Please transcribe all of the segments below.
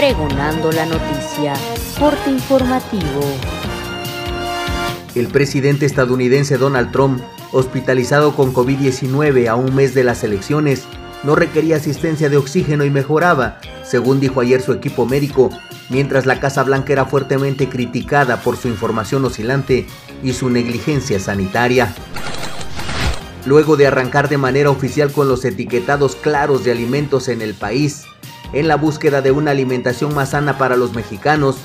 Pregonando la noticia. Corte informativo. El presidente estadounidense Donald Trump, hospitalizado con COVID-19 a un mes de las elecciones, no requería asistencia de oxígeno y mejoraba, según dijo ayer su equipo médico, mientras la Casa Blanca era fuertemente criticada por su información oscilante y su negligencia sanitaria. Luego de arrancar de manera oficial con los etiquetados claros de alimentos en el país, en la búsqueda de una alimentación más sana para los mexicanos,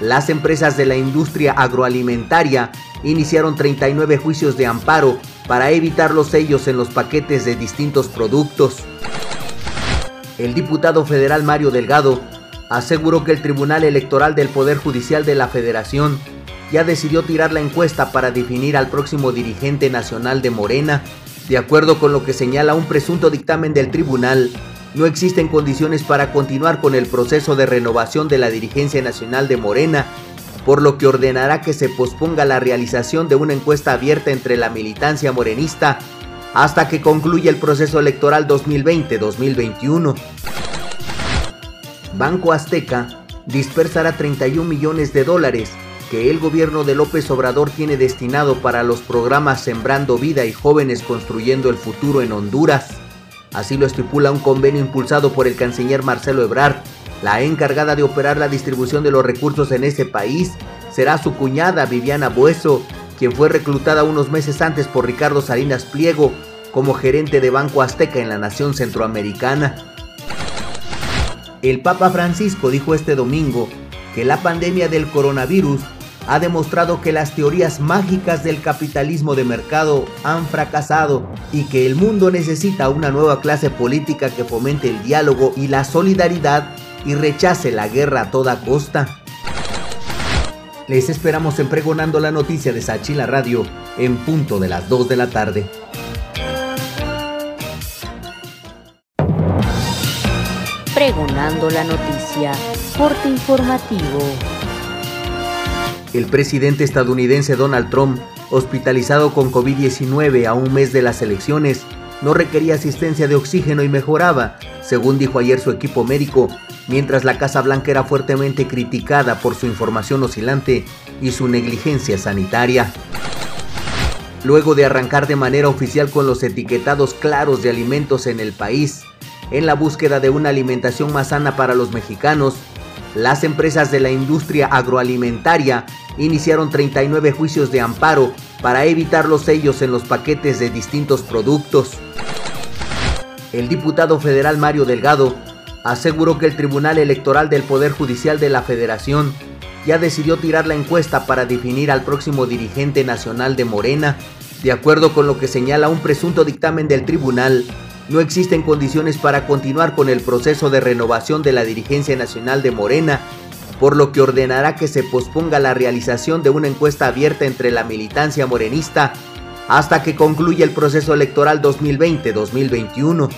las empresas de la industria agroalimentaria iniciaron 39 juicios de amparo para evitar los sellos en los paquetes de distintos productos. El diputado federal Mario Delgado aseguró que el Tribunal Electoral del Poder Judicial de la Federación ya decidió tirar la encuesta para definir al próximo dirigente nacional de Morena. De acuerdo con lo que señala un presunto dictamen del tribunal, no existen condiciones para continuar con el proceso de renovación de la dirigencia nacional de Morena, por lo que ordenará que se posponga la realización de una encuesta abierta entre la militancia morenista hasta que concluya el proceso electoral 2020-2021. Banco Azteca dispersará 31 millones de dólares que el gobierno de López Obrador tiene destinado para los programas Sembrando Vida y Jóvenes Construyendo el Futuro en Honduras. Así lo estipula un convenio impulsado por el canciller Marcelo Ebrard. La encargada de operar la distribución de los recursos en ese país será su cuñada Viviana Bueso, quien fue reclutada unos meses antes por Ricardo Salinas Pliego como gerente de Banco Azteca en la nación centroamericana. El Papa Francisco dijo este domingo que la pandemia del coronavirus ha demostrado que las teorías mágicas del capitalismo de mercado han fracasado y que el mundo necesita una nueva clase política que fomente el diálogo y la solidaridad y rechace la guerra a toda costa. Les esperamos en Pregonando la Noticia de Sachila Radio en punto de las 2 de la tarde. Pregonando la noticia. Corte informativo. El presidente estadounidense Donald Trump, hospitalizado con COVID-19 a un mes de las elecciones, no requería asistencia de oxígeno y mejoraba, según dijo ayer su equipo médico, mientras la Casa Blanca era fuertemente criticada por su información oscilante y su negligencia sanitaria. Luego de arrancar de manera oficial con los etiquetados claros de alimentos en el país, en la búsqueda de una alimentación más sana para los mexicanos, las empresas de la industria agroalimentaria iniciaron 39 juicios de amparo para evitar los sellos en los paquetes de distintos productos. El diputado federal Mario Delgado aseguró que el Tribunal Electoral del Poder Judicial de la Federación ya decidió tirar la encuesta para definir al próximo dirigente nacional de Morena. De acuerdo con lo que señala un presunto dictamen del tribunal, no existen condiciones para continuar con el proceso de renovación de la dirigencia nacional de Morena, por lo que ordenará que se posponga la realización de una encuesta abierta entre la militancia morenista hasta que concluya el proceso electoral 2020-2021.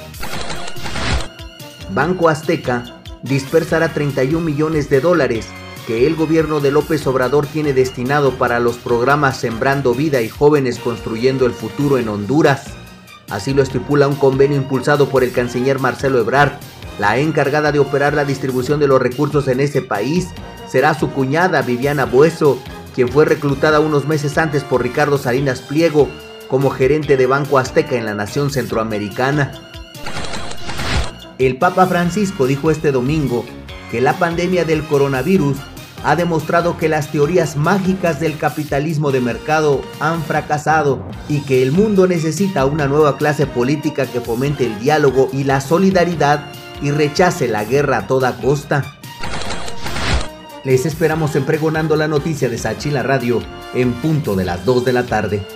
Banco Azteca dispersará 31 millones de dólares que el gobierno de López Obrador tiene destinado para los programas Sembrando Vida y Jóvenes Construyendo el Futuro en Honduras. Así lo estipula un convenio impulsado por el canciller Marcelo Ebrard. La encargada de operar la distribución de los recursos en ese país será su cuñada Viviana Bueso, quien fue reclutada unos meses antes por Ricardo Salinas Pliego como gerente de Banco Azteca en la nación centroamericana. El Papa Francisco dijo este domingo que la pandemia del coronavirus ha demostrado que las teorías mágicas del capitalismo de mercado han fracasado y que el mundo necesita una nueva clase política que fomente el diálogo y la solidaridad y rechace la guerra a toda costa. Les esperamos en Pregonando la Noticia de Sachila Radio en punto de las 2 de la tarde.